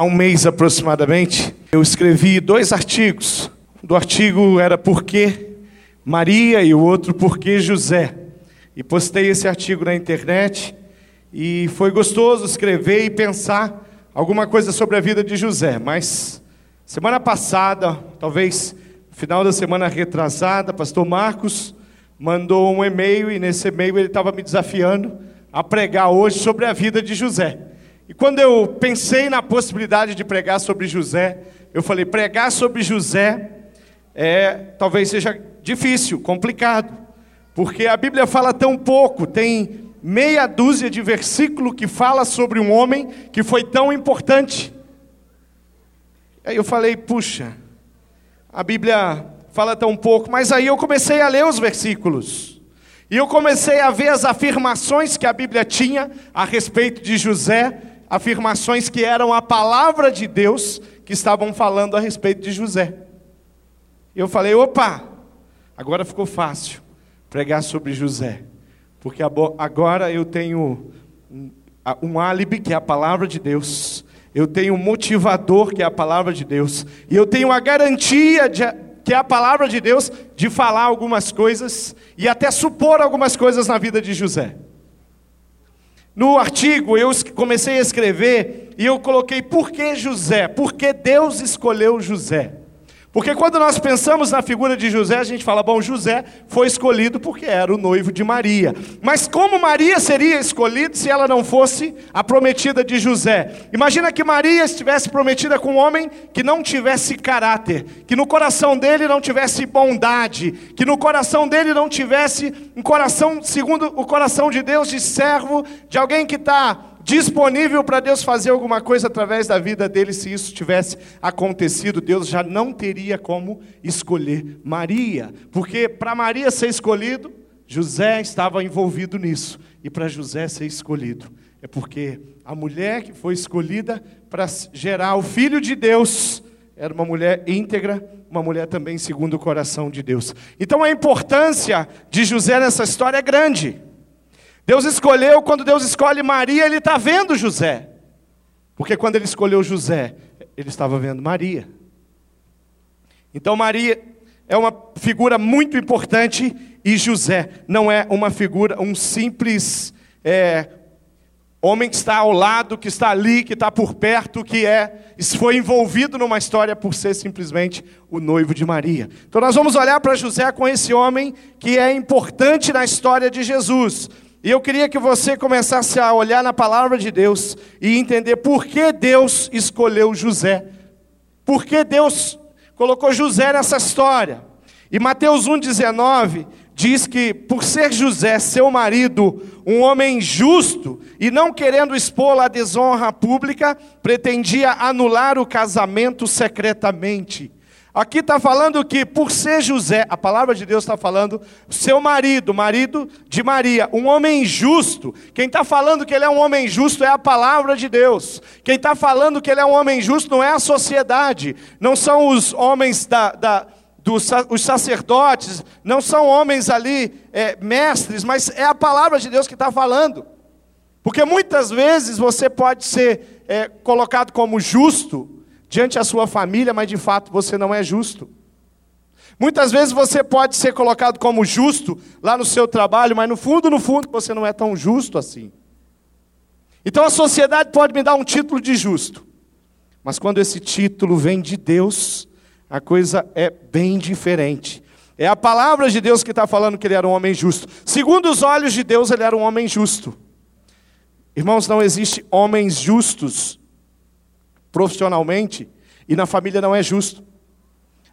há um mês aproximadamente, eu escrevi dois artigos. Do artigo era Por que Maria e o outro Por que José. E postei esse artigo na internet e foi gostoso escrever e pensar alguma coisa sobre a vida de José. Mas semana passada, talvez final da semana retrasada, pastor Marcos mandou um e-mail e nesse e-mail ele estava me desafiando a pregar hoje sobre a vida de José. E quando eu pensei na possibilidade de pregar sobre José, eu falei: pregar sobre José é talvez seja difícil, complicado, porque a Bíblia fala tão pouco, tem meia dúzia de versículo que fala sobre um homem que foi tão importante. Aí eu falei: puxa, a Bíblia fala tão pouco, mas aí eu comecei a ler os versículos. E eu comecei a ver as afirmações que a Bíblia tinha a respeito de José, afirmações que eram a palavra de Deus que estavam falando a respeito de José. Eu falei: opa, agora ficou fácil pregar sobre José, porque agora eu tenho um álibi que é a palavra de Deus, eu tenho um motivador que é a palavra de Deus, e eu tenho a garantia de, que é a palavra de Deus de falar algumas coisas e até supor algumas coisas na vida de José. No artigo eu comecei a escrever e eu coloquei por que José? Por que Deus escolheu José? Porque quando nós pensamos na figura de José, a gente fala, bom, José foi escolhido porque era o noivo de Maria. Mas como Maria seria escolhida se ela não fosse a prometida de José? Imagina que Maria estivesse prometida com um homem que não tivesse caráter, que no coração dele não tivesse bondade, que no coração dele não tivesse um coração segundo o coração de Deus, de servo, de alguém que está disponível para Deus fazer alguma coisa através da vida dele, se isso tivesse acontecido, Deus já não teria como escolher Maria, porque para Maria ser escolhido, José estava envolvido nisso, e para José ser escolhido, é porque a mulher que foi escolhida para gerar o filho de Deus era uma mulher íntegra, uma mulher também segundo o coração de Deus. Então a importância de José nessa história é grande. Deus escolheu, quando Deus escolhe Maria, Ele está vendo José. Porque quando Ele escolheu José, Ele estava vendo Maria. Então, Maria é uma figura muito importante e José não é uma figura, um simples é, homem que está ao lado, que está ali, que está por perto, que é foi envolvido numa história por ser simplesmente o noivo de Maria. Então nós vamos olhar para José com esse homem que é importante na história de Jesus. E eu queria que você começasse a olhar na palavra de Deus e entender por que Deus escolheu José. Por que Deus colocou José nessa história. E Mateus 1,19 diz que, por ser José, seu marido, um homem justo, e não querendo expô-lo à desonra pública, pretendia anular o casamento secretamente. Aqui está falando que, por ser José, a palavra de Deus está falando, seu marido, marido de Maria, um homem justo. Quem está falando que ele é um homem justo é a palavra de Deus. Quem está falando que ele é um homem justo não é a sociedade, não são os homens da, da dos, os sacerdotes, não são homens ali é, mestres, mas é a palavra de Deus que está falando. Porque muitas vezes você pode ser é, colocado como justo, diante da sua família, mas de fato você não é justo. Muitas vezes você pode ser colocado como justo lá no seu trabalho, mas no fundo, no fundo, você não é tão justo assim. Então a sociedade pode me dar um título de justo, mas quando esse título vem de Deus, a coisa é bem diferente. É a palavra de Deus que está falando que ele era um homem justo. Segundo os olhos de Deus, ele era um homem justo. Irmãos, não existe homens justos profissionalmente e na família não é justo.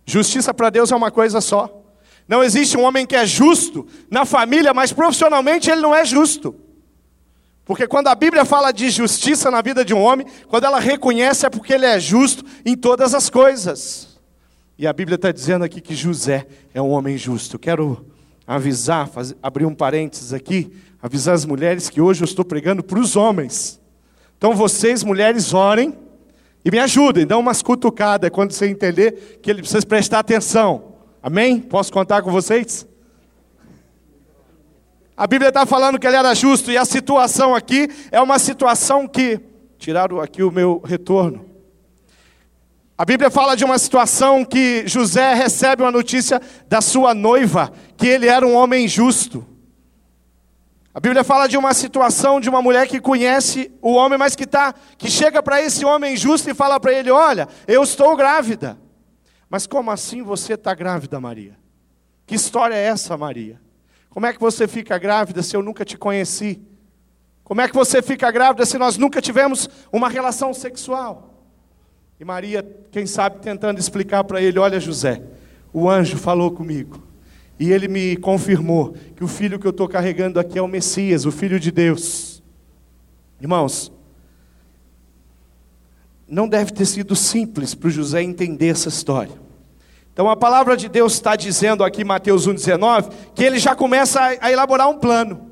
Justiça para Deus é uma coisa só. Não existe um homem que é justo na família, mas profissionalmente ele não é justo. Porque quando a Bíblia fala de justiça na vida de um homem, quando ela reconhece é porque ele é justo em todas as coisas. E a Bíblia está dizendo aqui que José é um homem justo. quero avisar, fazer, abrir um parênteses aqui, avisar as mulheres que hoje eu estou pregando para os homens. Então vocês, mulheres, orem e me ajudem, dão umas cutucadas quando você entender que ele precisa prestar atenção. Amém? Posso contar com vocês? A Bíblia está falando que ele era justo, e a situação aqui é uma situação que. Tiraram aqui o meu retorno. A Bíblia fala de uma situação que José recebe uma notícia da sua noiva, que ele era um homem justo. A Bíblia fala de uma situação de uma mulher que conhece o homem, mas que tá, que chega para esse homem justo e fala para ele: "Olha, eu estou grávida". Mas como assim você está grávida, Maria? Que história é essa, Maria? Como é que você fica grávida se eu nunca te conheci? Como é que você fica grávida se nós nunca tivemos uma relação sexual? E Maria, quem sabe, tentando explicar para ele: Olha, José, o anjo falou comigo. E ele me confirmou que o filho que eu estou carregando aqui é o Messias, o Filho de Deus. Irmãos, não deve ter sido simples para o José entender essa história. Então a palavra de Deus está dizendo aqui, Mateus 1,19, que ele já começa a, elaborar um plano.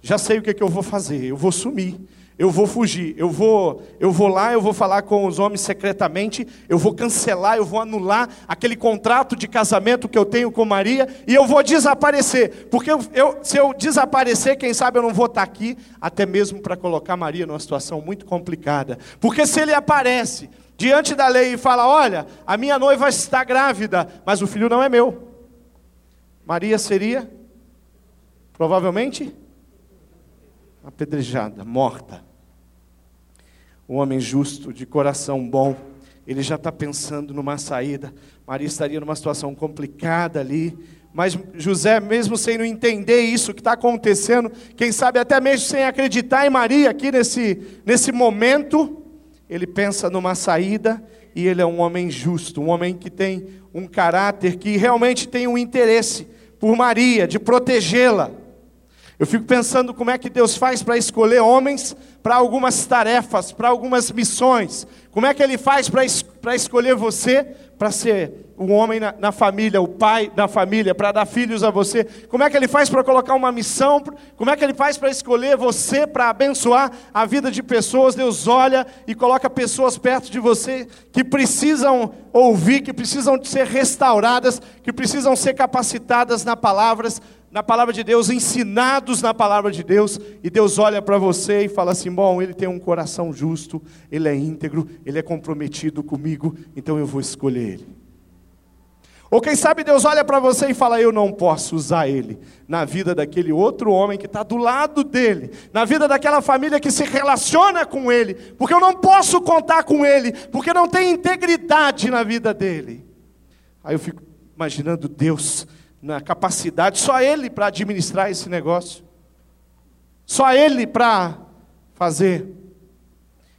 Já sei o que, é que eu vou fazer, eu vou sumir eu vou fugir, eu vou, eu vou lá, eu vou falar com os homens secretamente, eu vou cancelar, eu vou anular aquele contrato de casamento que eu tenho com Maria e eu vou desaparecer, porque eu, eu, se eu desaparecer, quem sabe eu não vou estar aqui, até mesmo para colocar Maria numa situação muito complicada, porque se ele aparece diante da lei e fala: Olha, a minha noiva está grávida, mas o filho não é meu, Maria seria provavelmente apedrejada, morta um homem justo, de coração bom, ele já está pensando numa saída. Maria estaria numa situação complicada ali, mas José, mesmo sem não entender isso que está acontecendo, quem sabe até mesmo sem acreditar em Maria aqui nesse, nesse momento, ele pensa numa saída e ele é um homem justo, um homem que tem um caráter que realmente tem um interesse por Maria, de protegê-la. Eu fico pensando como é que Deus faz para escolher homens para algumas tarefas, para algumas missões. Como é que Ele faz para es escolher você para ser um homem na, na, família, o pai da família, para dar filhos a você? Como é que Ele faz para colocar uma missão? Como é que Ele faz para escolher você para abençoar a vida de pessoas? Deus olha e coloca pessoas perto de você que precisam ouvir, que precisam ser restauradas, que precisam ser capacitadas na palavras na palavra de Deus, ensinados na palavra de Deus, e Deus olha para você e fala assim: bom, ele tem um coração justo, ele é íntegro, ele é comprometido comigo, então eu vou escolher ele. Ou quem sabe Deus olha para você e fala: Eu não posso usar ele na vida daquele outro homem que está do lado dele, na vida daquela família que se relaciona com ele, porque eu não posso contar com ele, porque não tem integridade na vida dele. Aí eu fico imaginando Deus na capacidade, só Ele para administrar esse negócio, só Ele para fazer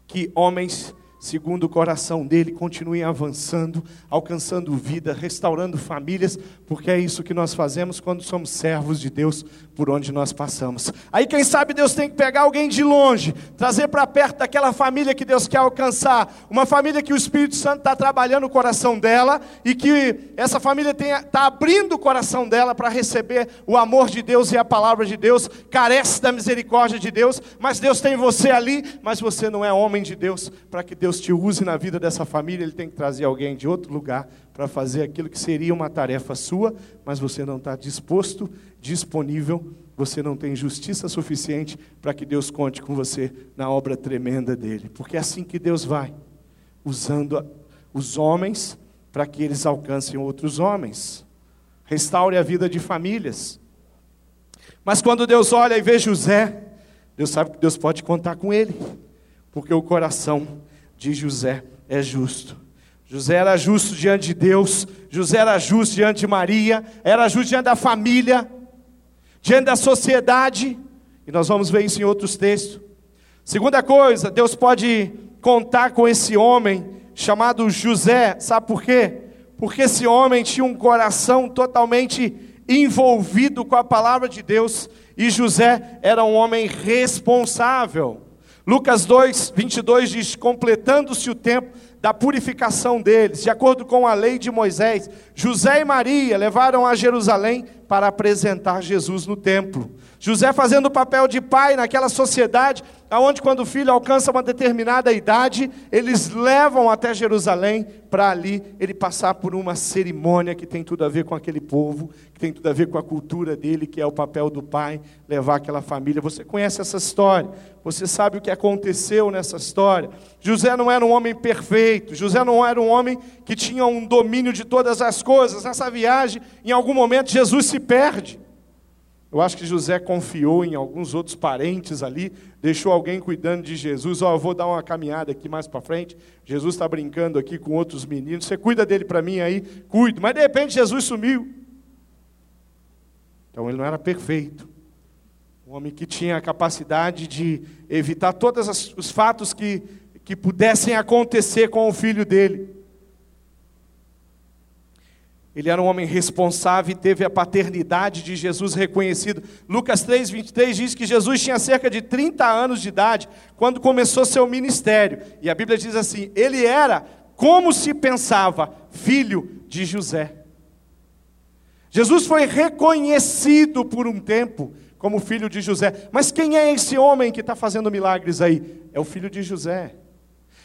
que homens segundo o coração dele, continuem avançando, alcançando vida, restaurando famílias, porque é isso que nós fazemos quando somos servos de Deus por onde nós passamos. Aí, quem sabe, Deus tem que pegar alguém de longe, trazer para perto daquela família que Deus quer alcançar, uma família que o Espírito Santo está trabalhando o coração dela e que essa família está abrindo o coração dela para receber o amor de Deus e a palavra de Deus, carece da misericórdia de Deus, mas Deus tem você ali, mas você não é homem de Deus. Para que Deus te use na vida dessa família, Ele tem que trazer alguém de outro lugar para fazer aquilo que seria uma tarefa sua, mas você não está disposto, disponível, você não tem justiça suficiente para que Deus conte com você na obra tremenda dele. Porque é assim que Deus vai, usando os homens para que eles alcancem outros homens. Restaure a vida de famílias. Mas quando Deus olha e vê José, Deus sabe que Deus pode contar com ele, porque o coração de José é justo. José era justo diante de Deus, José era justo diante de Maria, era justo diante da família, diante da sociedade, e nós vamos ver isso em outros textos. Segunda coisa, Deus pode contar com esse homem chamado José, sabe por quê? Porque esse homem tinha um coração totalmente envolvido com a palavra de Deus, e José era um homem responsável. Lucas 2, 22 diz: completando-se o tempo da purificação deles, de acordo com a lei de Moisés, José e Maria levaram a Jerusalém para apresentar Jesus no templo. José fazendo o papel de pai naquela sociedade, aonde quando o filho alcança uma determinada idade, eles levam até Jerusalém para ali ele passar por uma cerimônia que tem tudo a ver com aquele povo, que tem tudo a ver com a cultura dele, que é o papel do pai, levar aquela família. Você conhece essa história? Você sabe o que aconteceu nessa história? José não era um homem perfeito. José não era um homem que tinha um domínio de todas as coisas. Nessa viagem, em algum momento, Jesus se perde. Eu acho que José confiou em alguns outros parentes ali, deixou alguém cuidando de Jesus. Ó, oh, eu vou dar uma caminhada aqui mais para frente. Jesus está brincando aqui com outros meninos. Você cuida dele para mim aí? Cuido. Mas de repente Jesus sumiu. Então ele não era perfeito. Um homem que tinha a capacidade de evitar todos os fatos que, que pudessem acontecer com o filho dele. Ele era um homem responsável e teve a paternidade de Jesus reconhecido. Lucas 3, 23 diz que Jesus tinha cerca de 30 anos de idade quando começou seu ministério. E a Bíblia diz assim: ele era, como se pensava, filho de José. Jesus foi reconhecido por um tempo como filho de José. Mas quem é esse homem que está fazendo milagres aí? É o filho de José.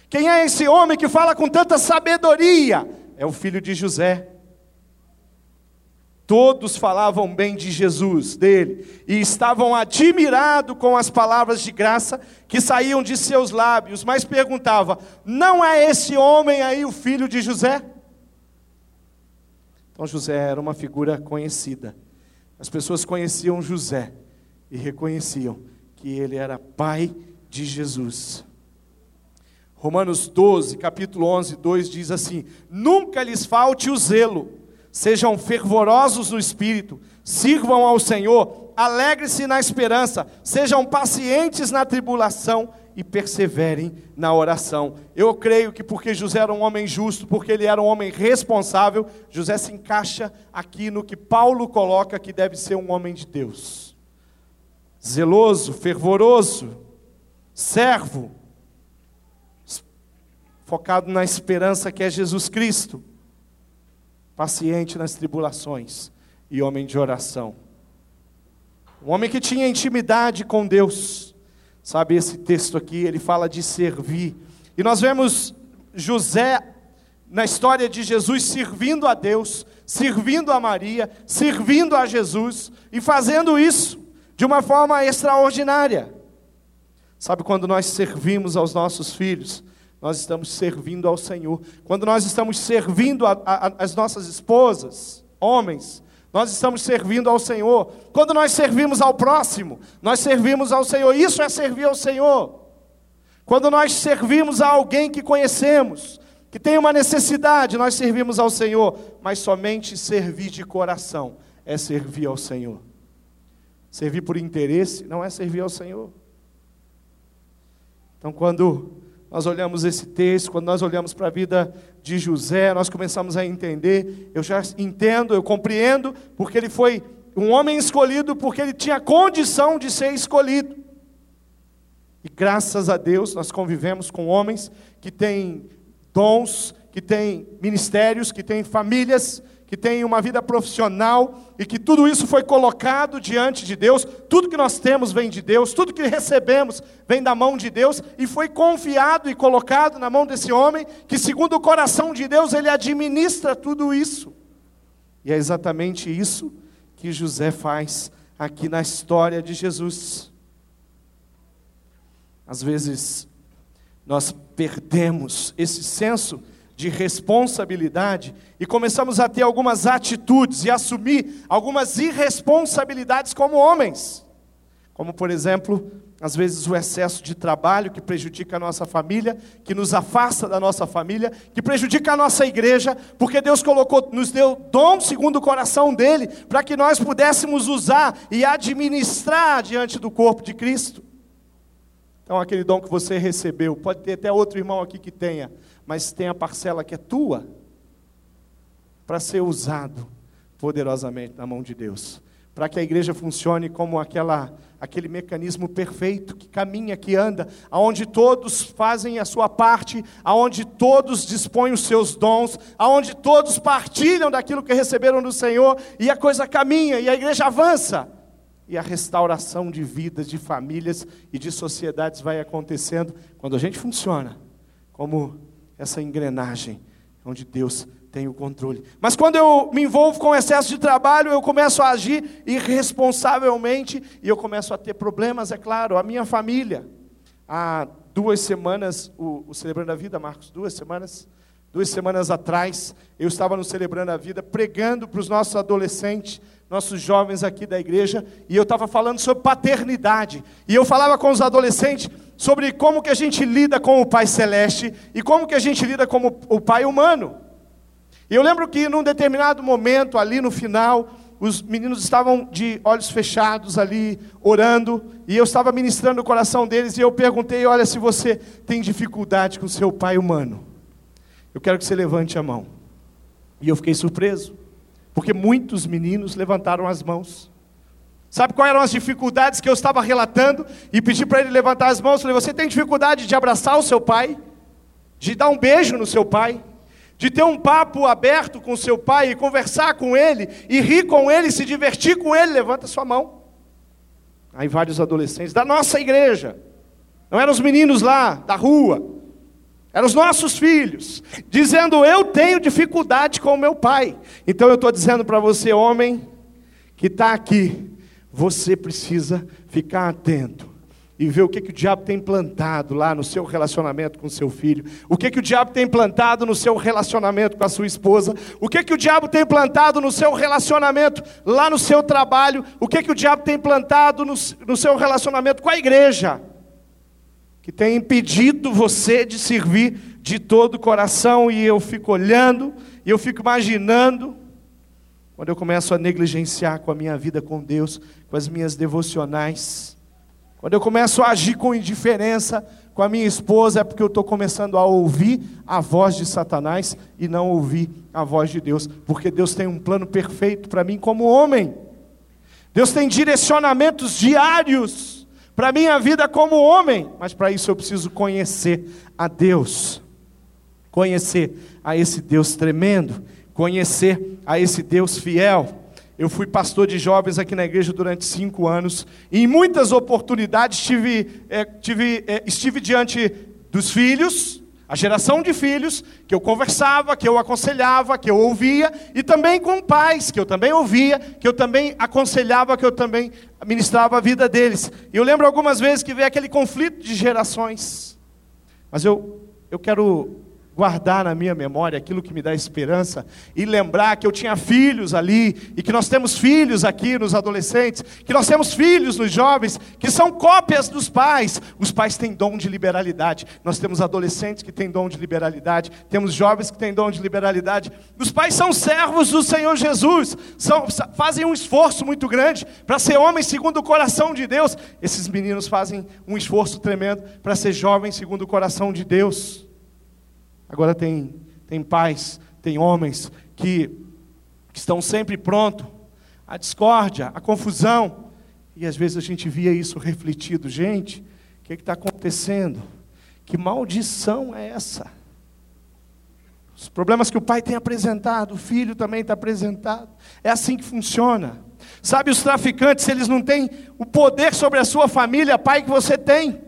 Quem é esse homem que fala com tanta sabedoria? É o filho de José. Todos falavam bem de Jesus, dele, e estavam admirados com as palavras de graça que saíam de seus lábios, mas perguntava: Não é esse homem aí o filho de José? Então José era uma figura conhecida. As pessoas conheciam José e reconheciam que ele era pai de Jesus. Romanos 12, capítulo 11, 2 diz assim: Nunca lhes falte o zelo, sejam fervorosos no espírito, sirvam ao Senhor, alegre-se na esperança, sejam pacientes na tribulação e perseverem na oração. Eu creio que porque José era um homem justo, porque ele era um homem responsável, José se encaixa aqui no que Paulo coloca que deve ser um homem de Deus zeloso, fervoroso, servo, focado na esperança que é Jesus Cristo, paciente nas tribulações e homem de oração. Um homem que tinha intimidade com Deus. Sabe, esse texto aqui, ele fala de servir. E nós vemos José, na história de Jesus, servindo a Deus, servindo a Maria, servindo a Jesus e fazendo isso de uma forma extraordinária. Sabe, quando nós servimos aos nossos filhos, nós estamos servindo ao Senhor. Quando nós estamos servindo as nossas esposas, homens, nós estamos servindo ao Senhor. Quando nós servimos ao próximo, nós servimos ao Senhor. Isso é servir ao Senhor. Quando nós servimos a alguém que conhecemos, que tem uma necessidade, nós servimos ao Senhor. Mas somente servir de coração é servir ao Senhor. Servir por interesse não é servir ao Senhor. Então, quando nós olhamos esse texto, quando nós olhamos para a vida de José, nós começamos a entender, eu já entendo, eu compreendo, porque ele foi um homem escolhido, porque ele tinha condição de ser escolhido. E graças a Deus nós convivemos com homens que têm dons, que têm ministérios, que têm famílias, que tem uma vida profissional e que tudo isso foi colocado diante de Deus, tudo que nós temos vem de Deus, tudo que recebemos vem da mão de Deus e foi confiado e colocado na mão desse homem que, segundo o coração de Deus, ele administra tudo isso. E é exatamente isso que José faz aqui na história de Jesus. Às vezes, nós perdemos esse senso de responsabilidade e começamos a ter algumas atitudes e assumir algumas irresponsabilidades como homens. Como, por exemplo, às vezes o excesso de trabalho que prejudica a nossa família, que nos afasta da nossa família, que prejudica a nossa igreja, porque Deus colocou, nos deu dom segundo o coração dele, para que nós pudéssemos usar e administrar diante do corpo de Cristo. Então, aquele dom que você recebeu, pode ter até outro irmão aqui que tenha, mas tem a parcela que é tua, para ser usado poderosamente na mão de Deus. Para que a igreja funcione como aquela, aquele mecanismo perfeito que caminha, que anda, aonde todos fazem a sua parte, aonde todos dispõem os seus dons, aonde todos partilham daquilo que receberam do Senhor, e a coisa caminha, e a igreja avança e a restauração de vidas, de famílias e de sociedades vai acontecendo quando a gente funciona como essa engrenagem onde Deus tem o controle. Mas quando eu me envolvo com excesso de trabalho, eu começo a agir irresponsavelmente e eu começo a ter problemas, é claro. A minha família, há duas semanas, o, o Celebrando a Vida, Marcos, duas semanas, duas semanas atrás, eu estava no Celebrando a Vida, pregando para os nossos adolescentes, nossos jovens aqui da igreja, e eu estava falando sobre paternidade. E eu falava com os adolescentes sobre como que a gente lida com o Pai Celeste e como que a gente lida com o Pai humano. E eu lembro que num determinado momento, ali no final, os meninos estavam de olhos fechados ali, orando, e eu estava ministrando o coração deles, e eu perguntei: Olha, se você tem dificuldade com seu pai humano, eu quero que você levante a mão. E eu fiquei surpreso, porque muitos meninos levantaram as mãos. Sabe quais eram as dificuldades que eu estava relatando? E pedi para ele levantar as mãos. Falei: Você tem dificuldade de abraçar o seu pai? De dar um beijo no seu pai? de ter um papo aberto com seu pai e conversar com ele, e rir com ele, se divertir com ele, levanta sua mão. Aí vários adolescentes da nossa igreja, não eram os meninos lá da rua, eram os nossos filhos, dizendo: Eu tenho dificuldade com o meu pai. Então eu estou dizendo para você, homem, que está aqui, você precisa ficar atento e ver o que, que o diabo tem plantado lá no seu relacionamento com seu filho, o que, que o diabo tem plantado no seu relacionamento com a sua esposa, o que, que o diabo tem plantado no seu relacionamento lá no seu trabalho, o que, que o diabo tem plantado no, no seu relacionamento com a igreja, que tem impedido você de servir de todo o coração, e eu fico olhando, e eu fico imaginando, quando eu começo a negligenciar com a minha vida com Deus, com as minhas devocionais, quando eu começo a agir com indiferença com a minha esposa, é porque eu estou começando a ouvir a voz de Satanás e não ouvir a voz de Deus, porque Deus tem um plano perfeito para mim como homem. Deus tem direcionamentos diários para a minha vida como homem, mas para isso eu preciso conhecer a Deus, conhecer a esse Deus tremendo, conhecer a esse Deus fiel. Eu fui pastor de jovens aqui na igreja durante cinco anos, e em muitas oportunidades tive, é, tive, é, estive diante dos filhos, a geração de filhos, que eu conversava, que eu aconselhava, que eu ouvia, e também com pais, que eu também ouvia, que eu também aconselhava, que eu também ministrava a vida deles. E eu lembro algumas vezes que veio aquele conflito de gerações. Mas eu, eu quero guardar na minha memória aquilo que me dá esperança e lembrar que eu tinha filhos ali e que nós temos filhos aqui nos adolescentes, que nós temos filhos nos jovens que são cópias dos pais. Os pais têm dom de liberalidade. Nós temos adolescentes que têm dom de liberalidade, temos jovens que têm dom de liberalidade. Os pais são servos do Senhor Jesus, são, fazem um esforço muito grande para ser homens segundo o coração de Deus. Esses meninos fazem um esforço tremendo para ser jovens segundo o coração de Deus. Agora tem, tem pais, tem homens que, que estão sempre prontos à discórdia, à confusão. E às vezes a gente via isso refletido. Gente, o que é está acontecendo? Que maldição é essa? Os problemas que o pai tem apresentado, o filho também está apresentado. É assim que funciona. Sabe, os traficantes, eles não têm o poder sobre a sua família, pai, que você tem,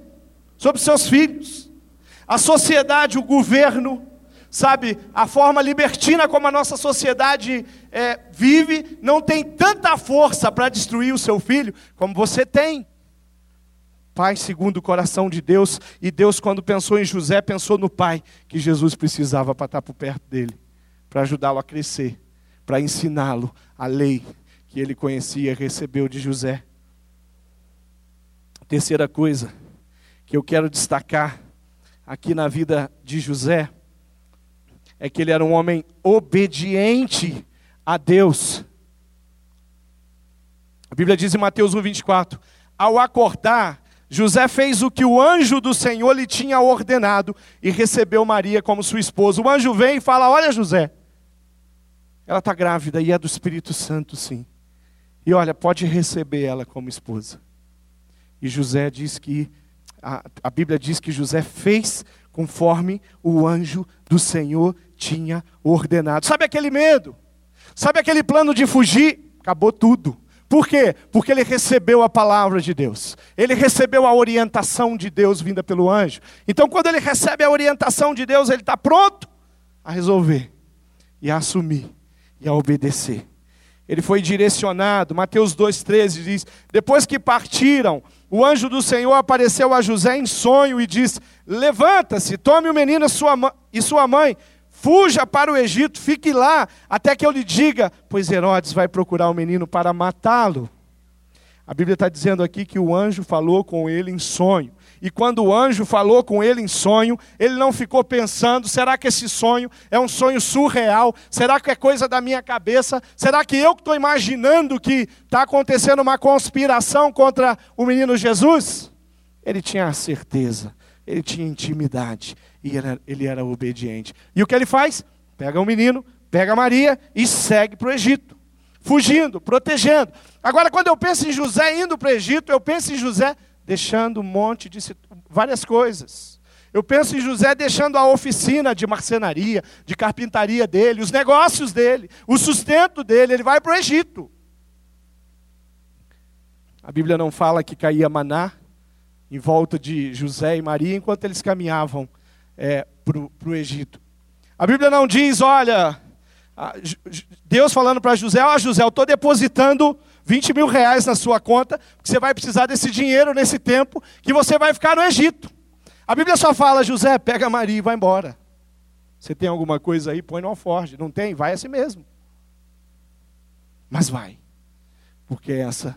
sobre seus filhos a sociedade, o governo, sabe, a forma libertina como a nossa sociedade é, vive, não tem tanta força para destruir o seu filho como você tem. Pai segundo o coração de Deus, e Deus, quando pensou em José, pensou no pai que Jesus precisava para estar por perto dele, para ajudá-lo a crescer, para ensiná-lo a lei que ele conhecia e recebeu de José. Terceira coisa que eu quero destacar aqui na vida de José é que ele era um homem obediente a Deus. A Bíblia diz em Mateus 1:24, ao acordar, José fez o que o anjo do Senhor lhe tinha ordenado e recebeu Maria como sua esposa. O anjo vem e fala: Olha, José, ela está grávida e é do Espírito Santo, sim. E olha, pode receber ela como esposa. E José diz que a, a Bíblia diz que José fez conforme o anjo do Senhor tinha ordenado. Sabe aquele medo? Sabe aquele plano de fugir? Acabou tudo. Por quê? Porque ele recebeu a palavra de Deus. Ele recebeu a orientação de Deus vinda pelo anjo. Então, quando ele recebe a orientação de Deus, ele está pronto a resolver, e a assumir, e a obedecer. Ele foi direcionado, Mateus 2,13 diz: Depois que partiram, o anjo do Senhor apareceu a José em sonho e disse: Levanta-se, tome o menino e sua mãe, fuja para o Egito, fique lá, até que eu lhe diga, pois Herodes vai procurar o menino para matá-lo. A Bíblia está dizendo aqui que o anjo falou com ele em sonho. E quando o anjo falou com ele em sonho, ele não ficou pensando: será que esse sonho é um sonho surreal? Será que é coisa da minha cabeça? Será que eu estou imaginando que está acontecendo uma conspiração contra o menino Jesus? Ele tinha certeza, ele tinha intimidade e ele era obediente. E o que ele faz? Pega o menino, pega Maria e segue para o Egito fugindo, protegendo. Agora, quando eu penso em José indo para o Egito, eu penso em José deixando um monte de várias coisas. Eu penso em José deixando a oficina de marcenaria, de carpintaria dele, os negócios dele, o sustento dele, ele vai para o Egito. A Bíblia não fala que caía maná em volta de José e Maria enquanto eles caminhavam é, para o Egito. A Bíblia não diz, olha, Deus falando para José: Ó, oh, José, eu estou depositando 20 mil reais na sua conta, porque você vai precisar desse dinheiro nesse tempo que você vai ficar no Egito. A Bíblia só fala: José, pega Maria e vai embora. Você tem alguma coisa aí? Põe no alforge. Não tem? Vai assim mesmo. Mas vai, porque essa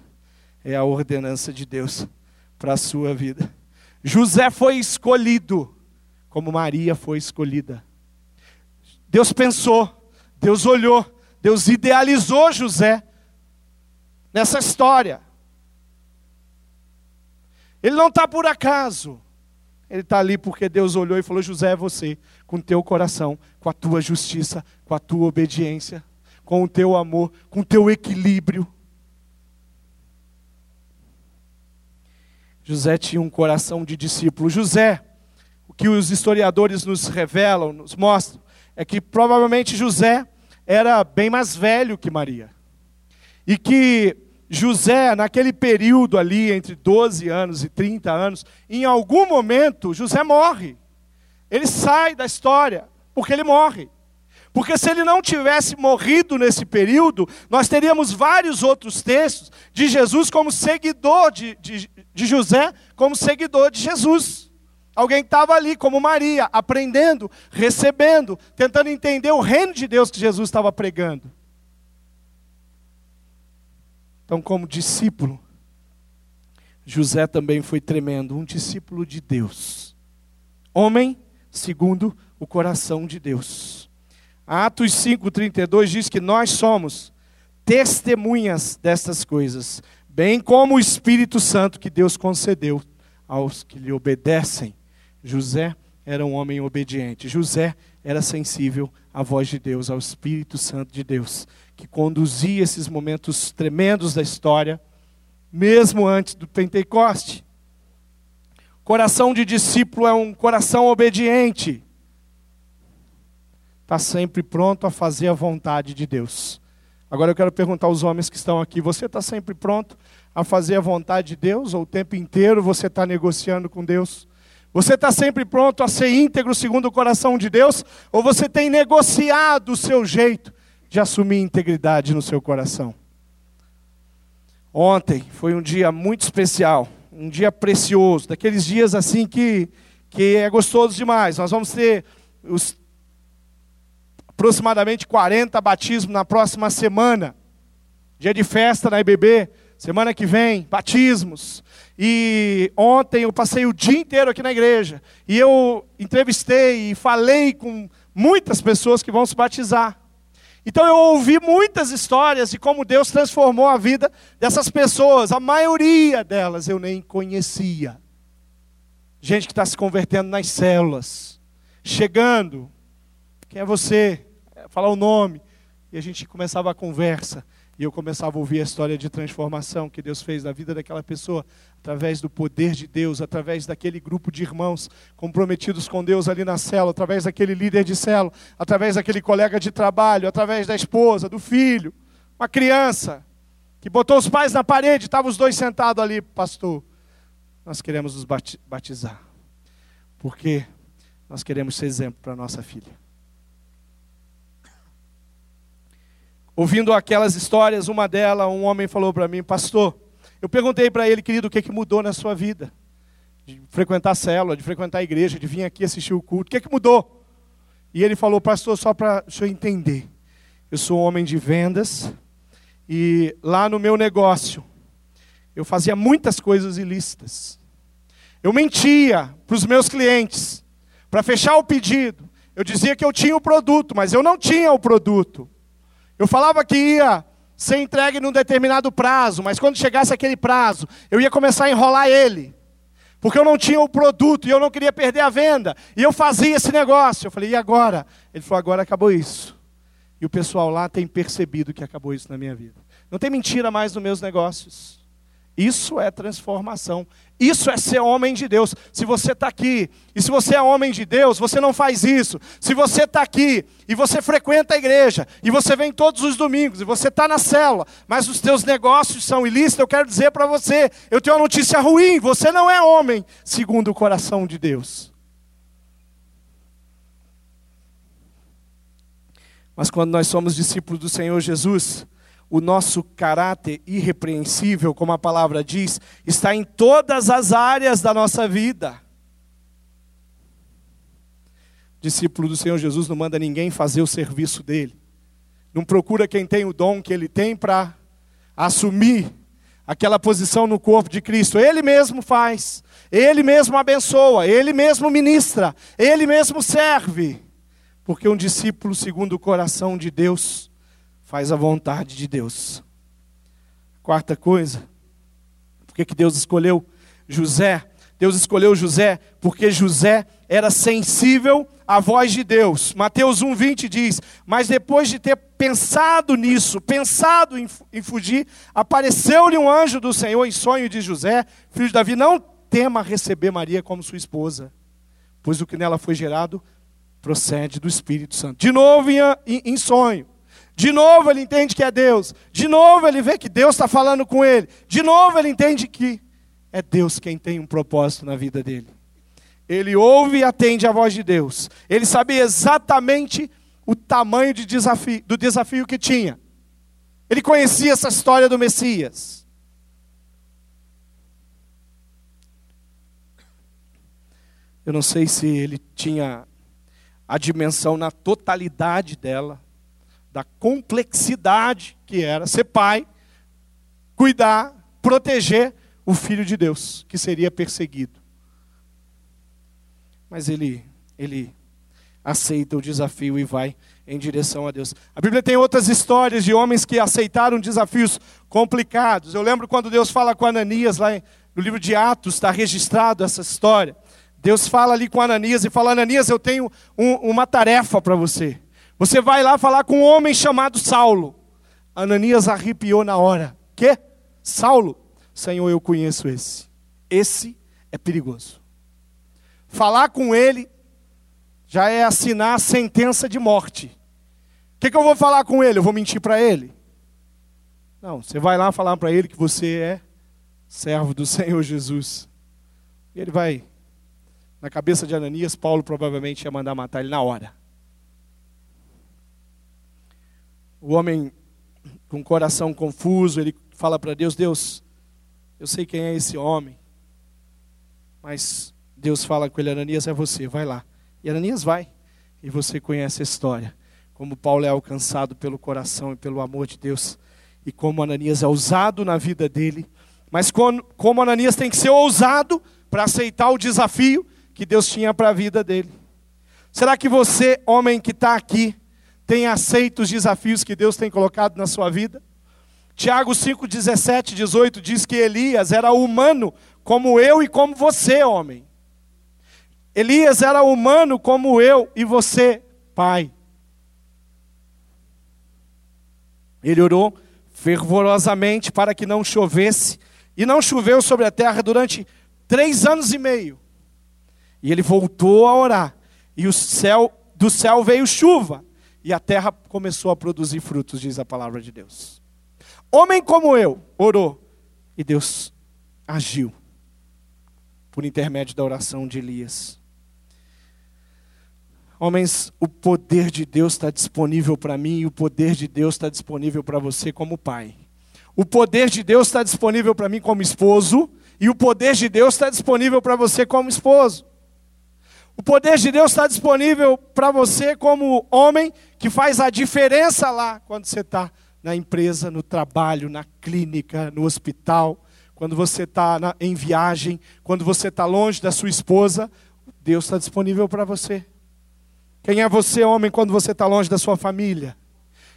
é a ordenança de Deus para a sua vida. José foi escolhido, como Maria foi escolhida. Deus pensou Deus olhou, Deus idealizou José nessa história. Ele não está por acaso. Ele está ali porque Deus olhou e falou: José é você, com teu coração, com a tua justiça, com a tua obediência, com o teu amor, com o teu equilíbrio. José tinha um coração de discípulo. José, o que os historiadores nos revelam, nos mostram, é que provavelmente José era bem mais velho que Maria. E que José, naquele período ali, entre 12 anos e 30 anos, em algum momento, José morre. Ele sai da história, porque ele morre. Porque se ele não tivesse morrido nesse período, nós teríamos vários outros textos de Jesus como seguidor de, de, de José, como seguidor de Jesus. Alguém que estava ali, como Maria, aprendendo, recebendo, tentando entender o reino de Deus que Jesus estava pregando. Então, como discípulo, José também foi tremendo, um discípulo de Deus. Homem segundo o coração de Deus. Atos 5:32 diz que nós somos testemunhas destas coisas, bem como o Espírito Santo que Deus concedeu aos que lhe obedecem. José era um homem obediente. José era sensível à voz de Deus, ao Espírito Santo de Deus, que conduzia esses momentos tremendos da história, mesmo antes do Pentecoste. Coração de discípulo é um coração obediente. Está sempre pronto a fazer a vontade de Deus. Agora eu quero perguntar aos homens que estão aqui: você está sempre pronto a fazer a vontade de Deus? Ou o tempo inteiro você está negociando com Deus? Você está sempre pronto a ser íntegro segundo o coração de Deus? Ou você tem negociado o seu jeito de assumir integridade no seu coração? Ontem foi um dia muito especial, um dia precioso, daqueles dias assim que, que é gostoso demais. Nós vamos ter os, aproximadamente 40 batismos na próxima semana. Dia de festa na IBB, semana que vem, batismos. E ontem eu passei o dia inteiro aqui na igreja. E eu entrevistei e falei com muitas pessoas que vão se batizar. Então eu ouvi muitas histórias de como Deus transformou a vida dessas pessoas. A maioria delas eu nem conhecia. Gente que está se convertendo nas células, chegando. Quem é você? Falar o nome. E a gente começava a conversa. E eu começava a ouvir a história de transformação que Deus fez na vida daquela pessoa, através do poder de Deus, através daquele grupo de irmãos comprometidos com Deus ali na célula, através daquele líder de célula, através daquele colega de trabalho, através da esposa, do filho, uma criança que botou os pais na parede, estavam os dois sentados ali, pastor. Nós queremos nos batizar, porque nós queremos ser exemplo para nossa filha. Ouvindo aquelas histórias, uma delas, um homem falou para mim, pastor, Eu perguntei para ele, querido, o que, que mudou na sua vida? De frequentar a célula, de frequentar a igreja, de vir aqui assistir o culto. O que, que mudou? E ele falou, pastor, só para o senhor entender. Eu sou homem de vendas e lá no meu negócio eu fazia muitas coisas ilícitas. Eu mentia para os meus clientes para fechar o pedido. Eu dizia que eu tinha o produto, mas eu não tinha o produto. Eu falava que ia ser entregue num determinado prazo, mas quando chegasse aquele prazo, eu ia começar a enrolar ele. Porque eu não tinha o produto e eu não queria perder a venda. E eu fazia esse negócio. Eu falei, e agora? Ele falou, agora acabou isso. E o pessoal lá tem percebido que acabou isso na minha vida. Não tem mentira mais nos meus negócios. Isso é transformação. Isso é ser homem de Deus. Se você está aqui e se você é homem de Deus, você não faz isso. Se você está aqui e você frequenta a igreja e você vem todos os domingos e você está na célula, mas os teus negócios são ilícitos, eu quero dizer para você, eu tenho uma notícia ruim: você não é homem segundo o coração de Deus. Mas quando nós somos discípulos do Senhor Jesus, o nosso caráter irrepreensível, como a palavra diz, está em todas as áreas da nossa vida. O discípulo do Senhor Jesus não manda ninguém fazer o serviço dele. Não procura quem tem o dom que ele tem para assumir aquela posição no corpo de Cristo. Ele mesmo faz, ele mesmo abençoa, ele mesmo ministra, ele mesmo serve. Porque um discípulo segundo o coração de Deus faz a vontade de Deus. Quarta coisa, por que, Deus escolheu José? Deus escolheu José porque José era sensível à voz de Deus. Mateus 1,20 diz: Mas depois de ter pensado nisso, pensado em, fugir, apareceu-lhe um anjo do Senhor em sonho de José, filho de Davi: Não tema receber Maria como sua esposa, pois o que nela foi gerado procede do Espírito Santo. De novo em sonho. De novo ele entende que é Deus. De novo ele vê que Deus está falando com ele. De novo ele entende que é Deus quem tem um propósito na vida dele. Ele ouve e atende a voz de Deus. Ele sabia exatamente o tamanho de desafio, do desafio que tinha. Ele conhecia essa história do Messias. Eu não sei se ele tinha a dimensão na totalidade dela da complexidade que era ser pai, cuidar, proteger o filho de Deus, que seria perseguido. Mas ele, ele aceita o desafio e vai em direção a Deus. A Bíblia tem outras histórias de homens que aceitaram desafios complicados. Eu lembro quando Deus fala com Ananias, lá no livro de Atos, está registrado essa história. Deus fala ali com Ananias e fala: Ananias, eu tenho um, uma tarefa para você. Você vai lá falar com um homem chamado Saulo. Ananias arrepiou na hora. Que? Saulo? Senhor, eu conheço esse. Esse é perigoso. Falar com ele já é assinar a sentença de morte. O que, que eu vou falar com ele? Eu vou mentir para ele? Não, você vai lá falar para ele que você é servo do Senhor Jesus. E ele vai, na cabeça de Ananias, Paulo provavelmente ia mandar matar ele na hora. O homem com o coração confuso, ele fala para Deus: Deus, eu sei quem é esse homem. Mas Deus fala com ele: Ananias, é você, vai lá. E Ananias vai. E você conhece a história. Como Paulo é alcançado pelo coração e pelo amor de Deus. E como Ananias é ousado na vida dele. Mas como, Ananias tem que ser ousado para aceitar o desafio que Deus tinha para a vida dele. Será que você, homem que está aqui, tem aceito os desafios que Deus tem colocado na sua vida? Tiago 5, 17, 18 diz que Elias era humano como eu e como você, homem. Elias era humano como eu e você, pai. Ele orou fervorosamente para que não chovesse, e não choveu sobre a terra durante três anos e meio. E ele voltou a orar, e o céu, do céu veio chuva, e a terra começou a produzir frutos, diz a palavra de Deus. Homem como eu orou e Deus agiu por intermédio da oração de Elias. Homens, o poder de Deus está disponível para mim e o poder de Deus está disponível para você como pai. O poder de Deus está disponível para mim como esposo, e o poder de Deus está disponível para você como esposo. O poder de Deus está disponível para você como homem que faz a diferença lá quando você está na empresa, no trabalho, na clínica, no hospital, quando você está em viagem, quando você está longe da sua esposa. Deus está disponível para você. Quem é você, homem, quando você está longe da sua família?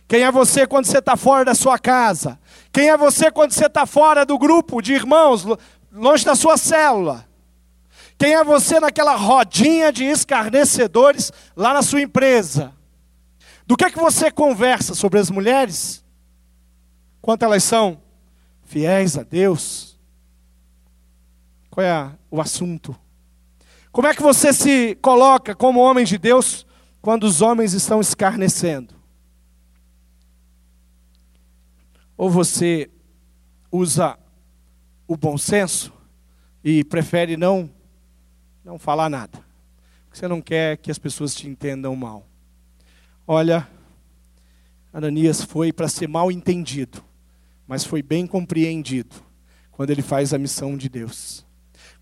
Quem é você quando você está fora da sua casa? Quem é você quando você está fora do grupo de irmãos, longe da sua célula? Quem é você naquela rodinha de escarnecedores lá na sua empresa? Do que é que você conversa sobre as mulheres? Quanto elas são fiéis a Deus? Qual é o assunto? Como é que você se coloca como homem de Deus quando os homens estão escarnecendo? Ou você usa o bom senso e prefere não não falar nada. Porque você não quer que as pessoas te entendam mal. Olha, Ananias foi para ser mal entendido, mas foi bem compreendido quando ele faz a missão de Deus.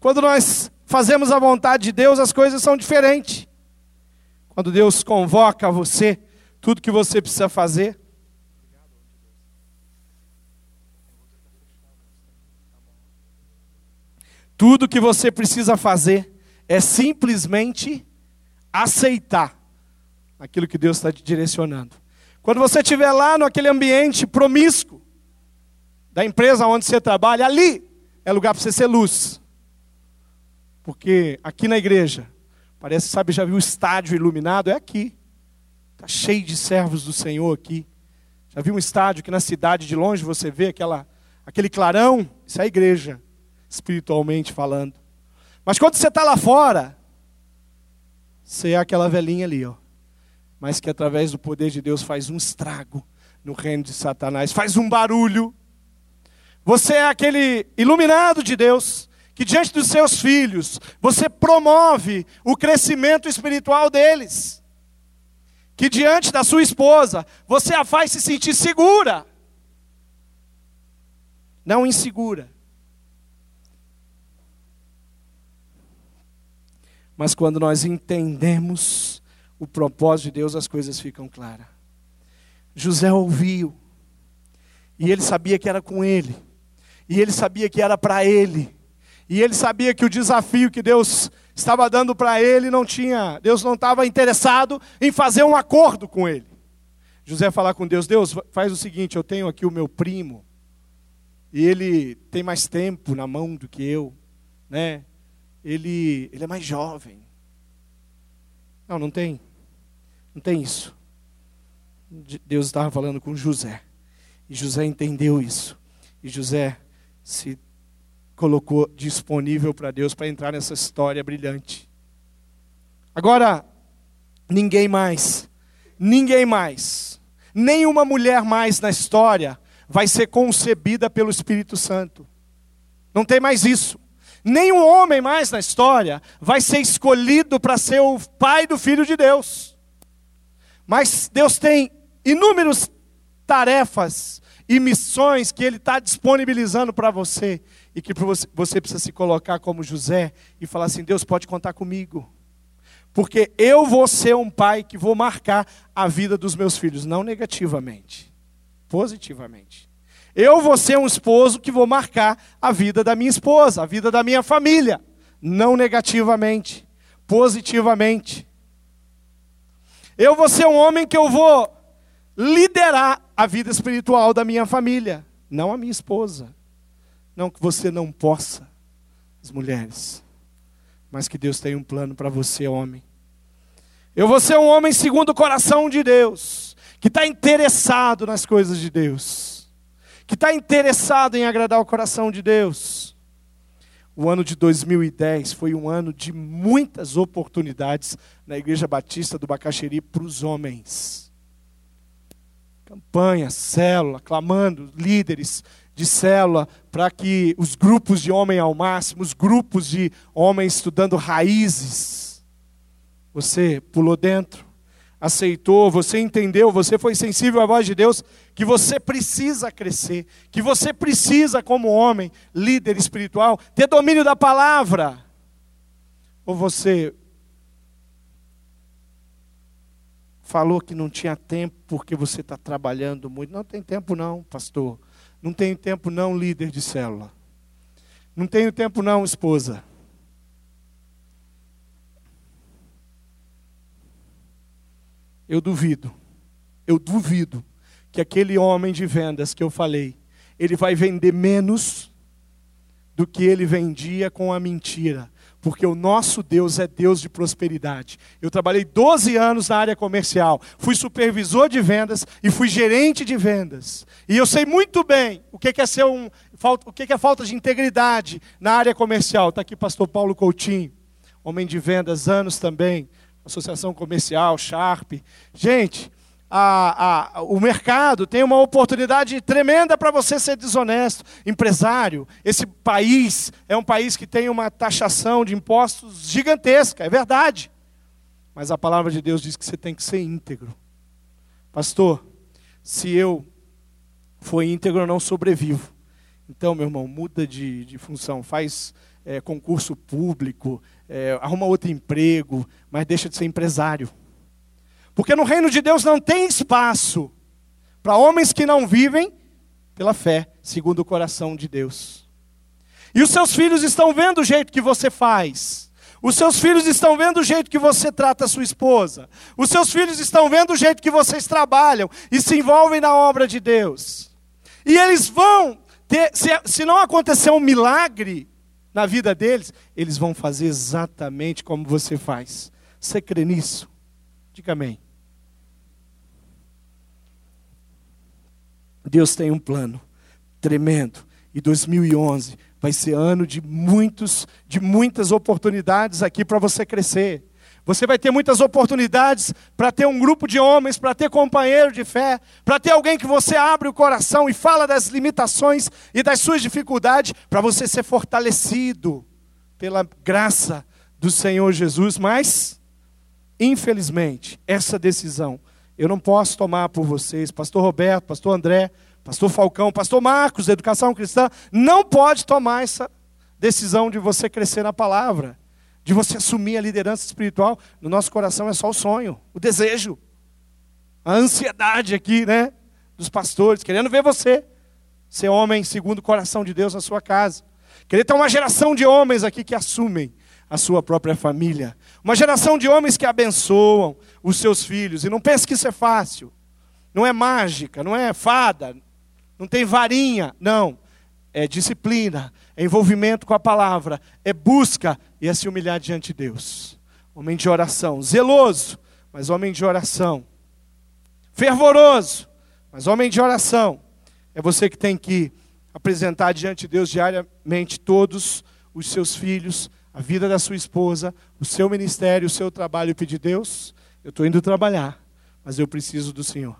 Quando nós fazemos a vontade de Deus, as coisas são diferentes. Quando Deus convoca você, tudo que você precisa fazer. Tudo que você precisa fazer é simplesmente aceitar aquilo que Deus está te direcionando. Quando você estiver lá naquele ambiente promíscuo da empresa onde você trabalha, ali é lugar para você ser luz. Porque aqui na igreja, parece, sabe, já viu o estádio iluminado? É aqui. Está cheio de servos do Senhor aqui. Já viu um estádio que na cidade de longe você vê aquela, aquele clarão? Isso é a igreja, espiritualmente falando. Mas quando você está lá fora, você é aquela velhinha ali, ó. Mas que através do poder de Deus faz um estrago no reino de Satanás, faz um barulho. Você é aquele iluminado de Deus, que diante dos seus filhos, você promove o crescimento espiritual deles. Que diante da sua esposa, você a faz se sentir segura, não insegura. Mas quando nós entendemos o propósito de Deus, as coisas ficam claras. José ouviu, e ele sabia que era com ele, e ele sabia que era para ele, e ele sabia que o desafio que Deus estava dando para ele não tinha, Deus não estava interessado em fazer um acordo com ele. José falar com Deus: Deus, faz o seguinte, eu tenho aqui o meu primo, e ele tem mais tempo na mão do que eu, né? Ele, ele é mais jovem. Não, não tem. Não tem isso. Deus estava falando com José. E José entendeu isso. E José se colocou disponível para Deus para entrar nessa história brilhante. Agora, ninguém mais, ninguém mais, nenhuma mulher mais na história vai ser concebida pelo Espírito Santo. Não tem mais isso. Nenhum homem mais na história vai ser escolhido para ser o pai do filho de Deus. Mas Deus tem inúmeras tarefas e missões que Ele está disponibilizando para você e que você precisa se colocar como José e falar assim: Deus pode contar comigo, porque eu vou ser um pai que vou marcar a vida dos meus filhos, não negativamente, positivamente. Eu vou ser um esposo que vou marcar a vida da minha esposa, a vida da minha família, não negativamente, positivamente. Eu vou ser um homem que eu vou liderar a vida espiritual da minha família, não a minha esposa. Não que você não possa, as mulheres, mas que Deus tem um plano para você, homem. Eu vou ser um homem segundo o coração de Deus, que está interessado nas coisas de Deus que está interessado em agradar o coração de Deus. O ano de 2010 foi um ano de muitas oportunidades na Igreja Batista do Bacaxeri para os homens. Campanha, célula, clamando, líderes de célula, para que os grupos de homem ao máximo, os grupos de homens estudando raízes. Você pulou dentro, aceitou, você entendeu, você foi sensível à voz de Deus, que você precisa crescer, que você precisa, como homem, líder espiritual, ter domínio da palavra. Ou você falou que não tinha tempo porque você está trabalhando muito. Não tem tempo, não, pastor. Não tenho tempo, não, líder de célula. Não tenho tempo, não, esposa. Eu duvido, eu duvido que aquele homem de vendas que eu falei, ele vai vender menos do que ele vendia com a mentira, porque o nosso Deus é Deus de prosperidade. Eu trabalhei 12 anos na área comercial, fui supervisor de vendas e fui gerente de vendas. E eu sei muito bem o que é ser um, o que é falta de integridade na área comercial. Está aqui pastor Paulo Coutinho, homem de vendas, anos também. Associação Comercial, Sharp. Gente, a, a, o mercado tem uma oportunidade tremenda para você ser desonesto. Empresário, esse país é um país que tem uma taxação de impostos gigantesca, é verdade. Mas a palavra de Deus diz que você tem que ser íntegro. Pastor, se eu for íntegro, eu não sobrevivo. Então, meu irmão, muda de, de função, faz é, concurso público, é, arruma outro emprego, mas deixa de ser empresário. Porque no reino de Deus não tem espaço para homens que não vivem pela fé, segundo o coração de Deus. E os seus filhos estão vendo o jeito que você faz. Os seus filhos estão vendo o jeito que você trata a sua esposa. Os seus filhos estão vendo o jeito que vocês trabalham e se envolvem na obra de Deus. E eles vão ter, se, se não acontecer um milagre, na vida deles, eles vão fazer exatamente como você faz. Você crê nisso? Diga amém. Deus tem um plano tremendo. E 2011 vai ser ano de muitos, de muitas oportunidades aqui para você crescer. Você vai ter muitas oportunidades para ter um grupo de homens, para ter companheiro de fé, para ter alguém que você abre o coração e fala das limitações e das suas dificuldades, para você ser fortalecido pela graça do Senhor Jesus. Mas, infelizmente, essa decisão eu não posso tomar por vocês, Pastor Roberto, Pastor André, Pastor Falcão, Pastor Marcos, Educação Cristã, não pode tomar essa decisão de você crescer na palavra de você assumir a liderança espiritual, no nosso coração é só o sonho, o desejo, a ansiedade aqui, né? Dos pastores, querendo ver você ser homem segundo o coração de Deus na sua casa. Querer ter uma geração de homens aqui que assumem a sua própria família. Uma geração de homens que abençoam os seus filhos. E não pense que isso é fácil. Não é mágica, não é fada, não tem varinha. Não. É disciplina, é envolvimento com a palavra, é busca é se humilhar diante de Deus. Homem de oração, zeloso, mas homem de oração. Fervoroso, mas homem de oração. É você que tem que apresentar diante de Deus diariamente todos os seus filhos, a vida da sua esposa, o seu ministério, o seu trabalho e pedir: Deus, eu estou indo trabalhar, mas eu preciso do Senhor.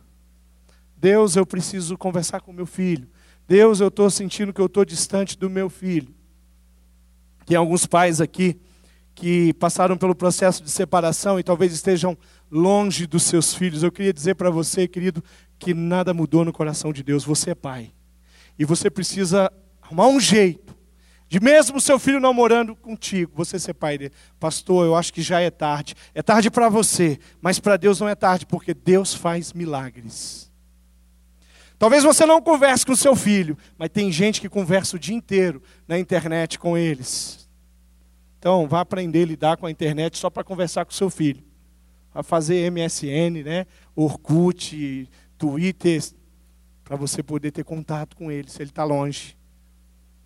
Deus, eu preciso conversar com meu filho. Deus, eu estou sentindo que eu estou distante do meu filho. Tem alguns pais aqui que passaram pelo processo de separação e talvez estejam longe dos seus filhos. Eu queria dizer para você, querido, que nada mudou no coração de Deus. Você é pai. E você precisa arrumar um jeito de mesmo seu filho não morando contigo, você ser pai dele. Pastor, eu acho que já é tarde. É tarde para você, mas para Deus não é tarde, porque Deus faz milagres. Talvez você não converse com seu filho, mas tem gente que conversa o dia inteiro na internet com eles. Então, vá aprender a lidar com a internet só para conversar com seu filho. Vá fazer MSN, né? Orkut, Twitter, para você poder ter contato com ele, se ele está longe.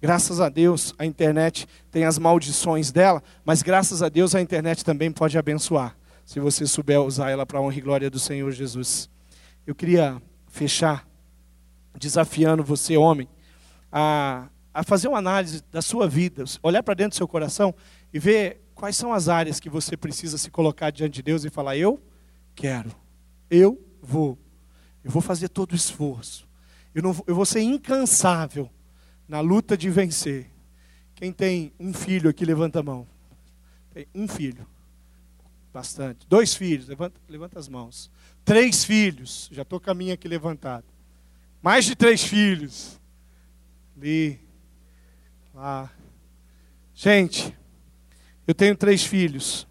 Graças a Deus, a internet tem as maldições dela, mas graças a Deus a internet também pode abençoar, se você souber usar ela para a honra e glória do Senhor Jesus. Eu queria fechar desafiando você, homem, a, a fazer uma análise da sua vida, olhar para dentro do seu coração e ver quais são as áreas que você precisa se colocar diante de Deus e falar: Eu quero, eu vou, eu vou fazer todo o esforço, eu, não, eu vou ser incansável na luta de vencer. Quem tem um filho aqui, levanta a mão. Tem um filho. Bastante. Dois filhos, levanta, levanta as mãos. Três filhos, já estou com a minha aqui levantada. Mais de três filhos. Ali, lá. Gente, eu tenho três filhos.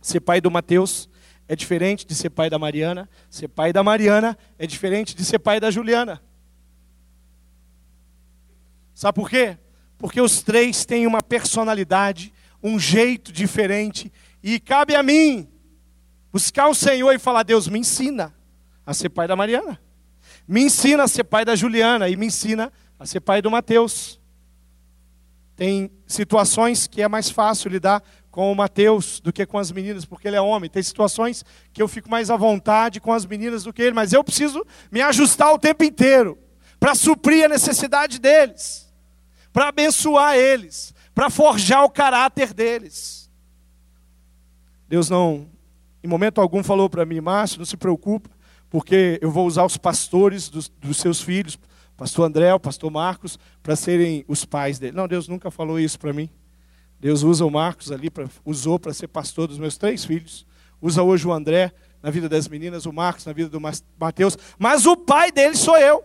Ser pai do Mateus é diferente de ser pai da Mariana. Ser pai da Mariana é diferente de ser pai da Juliana. Sabe por quê? Porque os três têm uma personalidade, um jeito diferente, e cabe a mim buscar o Senhor e falar: Deus, me ensina a ser pai da Mariana, me ensina a ser pai da Juliana, e me ensina a ser pai do Mateus. Tem situações que é mais fácil lidar com o Mateus do que com as meninas, porque ele é homem. Tem situações que eu fico mais à vontade com as meninas do que ele, mas eu preciso me ajustar o tempo inteiro para suprir a necessidade deles, para abençoar eles, para forjar o caráter deles. Deus não, em momento algum, falou para mim, Márcio, não se preocupa, porque eu vou usar os pastores dos, dos seus filhos pastor André, o pastor Marcos, para serem os pais dele. Não, Deus nunca falou isso para mim. Deus usa o Marcos ali, pra, usou para ser pastor dos meus três filhos. Usa hoje o André na vida das meninas, o Marcos na vida do Mateus. Mas o pai dele sou eu.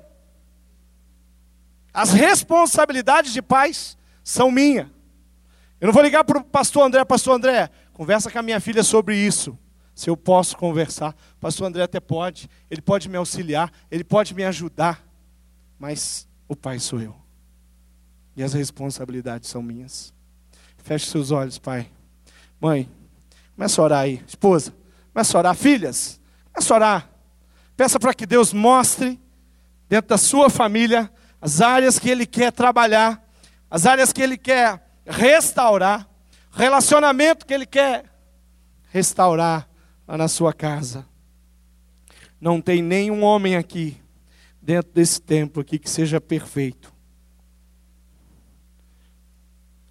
As responsabilidades de pais são minha. Eu não vou ligar para o pastor André, pastor André, conversa com a minha filha sobre isso. Se eu posso conversar, pastor André até pode, ele pode me auxiliar, ele pode me ajudar mas o pai sou eu. E as responsabilidades são minhas. Feche seus olhos, pai. Mãe, começa a orar aí. Esposa, começa a orar. Filhas, começa a orar. Peça para que Deus mostre dentro da sua família as áreas que Ele quer trabalhar, as áreas que Ele quer restaurar, relacionamento que Ele quer restaurar na sua casa. Não tem nenhum homem aqui dentro desse templo aqui que seja perfeito.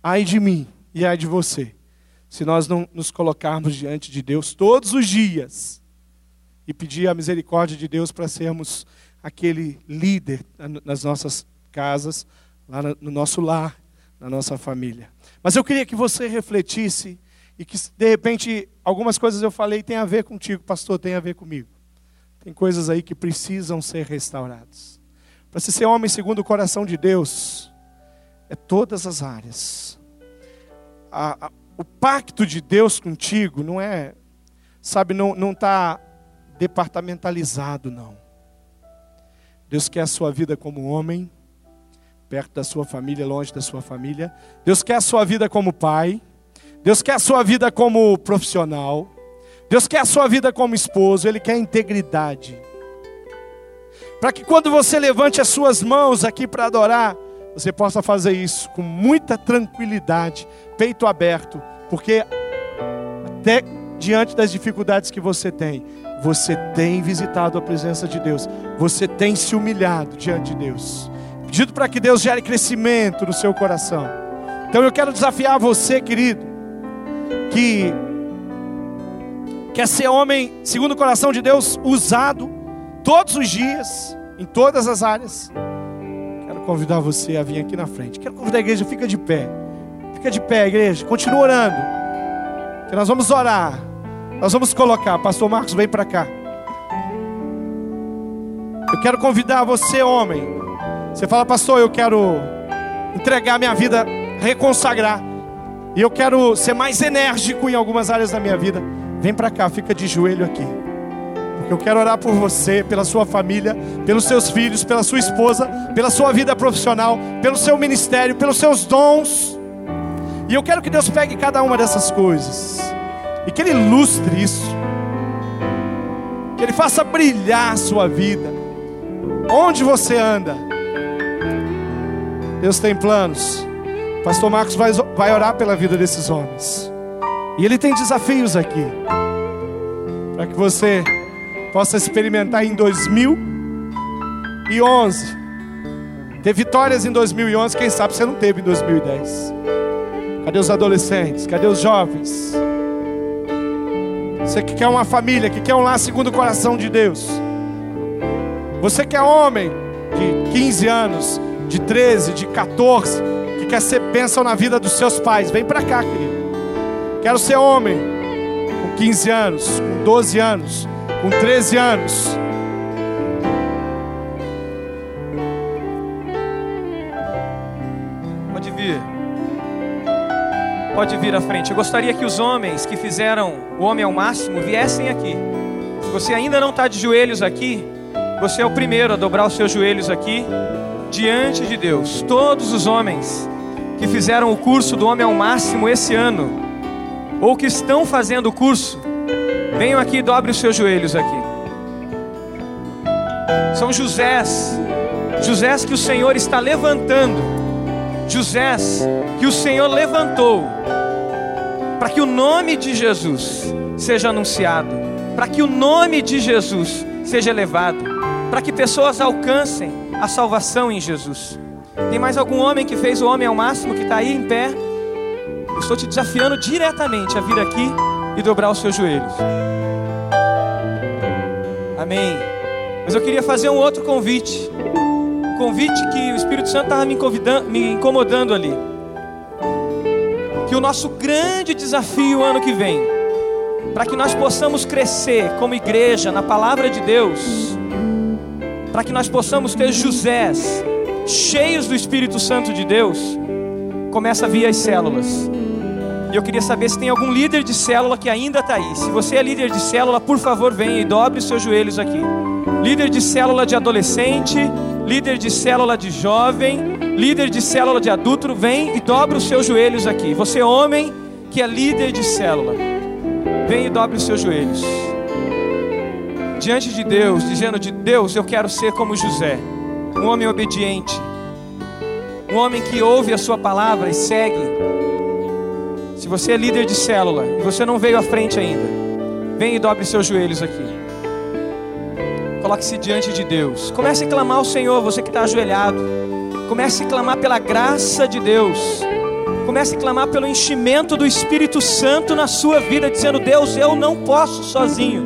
Ai de mim e ai de você, se nós não nos colocarmos diante de Deus todos os dias e pedir a misericórdia de Deus para sermos aquele líder nas nossas casas, lá no nosso lar, na nossa família. Mas eu queria que você refletisse e que de repente algumas coisas eu falei tem a ver contigo, pastor, tem a ver comigo. Tem coisas aí que precisam ser restauradas. Para se ser homem segundo o coração de Deus, é todas as áreas. A, a, o pacto de Deus contigo não é, sabe, não está departamentalizado, não. Deus quer a sua vida como homem, perto da sua família, longe da sua família. Deus quer a sua vida como pai. Deus quer a sua vida como profissional. Deus quer a sua vida como esposo, Ele quer integridade. Para que quando você levante as suas mãos aqui para adorar, você possa fazer isso com muita tranquilidade, peito aberto, porque até diante das dificuldades que você tem, você tem visitado a presença de Deus, você tem se humilhado diante de Deus, pedido para que Deus gere crescimento no seu coração. Então eu quero desafiar você, querido, que quer ser homem segundo o coração de Deus, usado todos os dias, em todas as áreas. Quero convidar você a vir aqui na frente. Quero convidar a igreja, fica de pé. Fica de pé, igreja. Continua orando. Que nós vamos orar. Nós vamos colocar. Pastor Marcos, vem para cá. Eu quero convidar você, homem. Você fala, pastor, eu quero entregar minha vida, reconsagrar. E eu quero ser mais enérgico em algumas áreas da minha vida. Vem para cá, fica de joelho aqui. Porque eu quero orar por você, pela sua família, pelos seus filhos, pela sua esposa, pela sua vida profissional, pelo seu ministério, pelos seus dons. E eu quero que Deus pegue cada uma dessas coisas e que Ele ilustre isso, que Ele faça brilhar a sua vida, onde você anda. Deus tem planos. Pastor Marcos vai, vai orar pela vida desses homens. E Ele tem desafios aqui. Para que você possa experimentar em 2011. Ter vitórias em 2011, quem sabe você não teve em 2010. Cadê os adolescentes? Cadê os jovens? Você que quer uma família, que quer um lar segundo o coração de Deus. Você que é homem de 15 anos, de 13, de 14, que quer ser bênção na vida dos seus pais, vem para cá, querido. Quero ser homem 15 anos, com 12 anos, com 13 anos. Pode vir. Pode vir à frente. Eu gostaria que os homens que fizeram o homem ao máximo viessem aqui. Se você ainda não está de joelhos aqui, você é o primeiro a dobrar os seus joelhos aqui diante de Deus. Todos os homens que fizeram o curso do homem ao máximo esse ano, ou que estão fazendo o curso, venham aqui e dobrem os seus joelhos aqui. São Josés, Josés que o Senhor está levantando, Josés que o Senhor levantou, para que o nome de Jesus seja anunciado, para que o nome de Jesus seja elevado, para que pessoas alcancem a salvação em Jesus. Tem mais algum homem que fez o homem ao máximo que está aí em pé? Eu estou te desafiando diretamente a vir aqui e dobrar os seus joelhos. Amém. Mas eu queria fazer um outro convite. Um convite que o Espírito Santo estava me, me incomodando ali. Que o nosso grande desafio ano que vem, para que nós possamos crescer como igreja na palavra de Deus, para que nós possamos ter Josés cheios do Espírito Santo de Deus, começa via as células. E eu queria saber se tem algum líder de célula que ainda está aí. Se você é líder de célula, por favor, venha e dobre os seus joelhos aqui. Líder de célula de adolescente, líder de célula de jovem, líder de célula de adulto, vem e dobre os seus joelhos aqui. Você, homem, que é líder de célula, vem e dobre os seus joelhos. Diante de Deus, dizendo de Deus, eu quero ser como José, um homem obediente, um homem que ouve a sua palavra e segue se você é líder de célula e você não veio à frente ainda, vem e dobre seus joelhos aqui. Coloque-se diante de Deus. Comece a clamar ao Senhor, você que está ajoelhado. Comece a clamar pela graça de Deus. Comece a clamar pelo enchimento do Espírito Santo na sua vida, dizendo: Deus, eu não posso sozinho.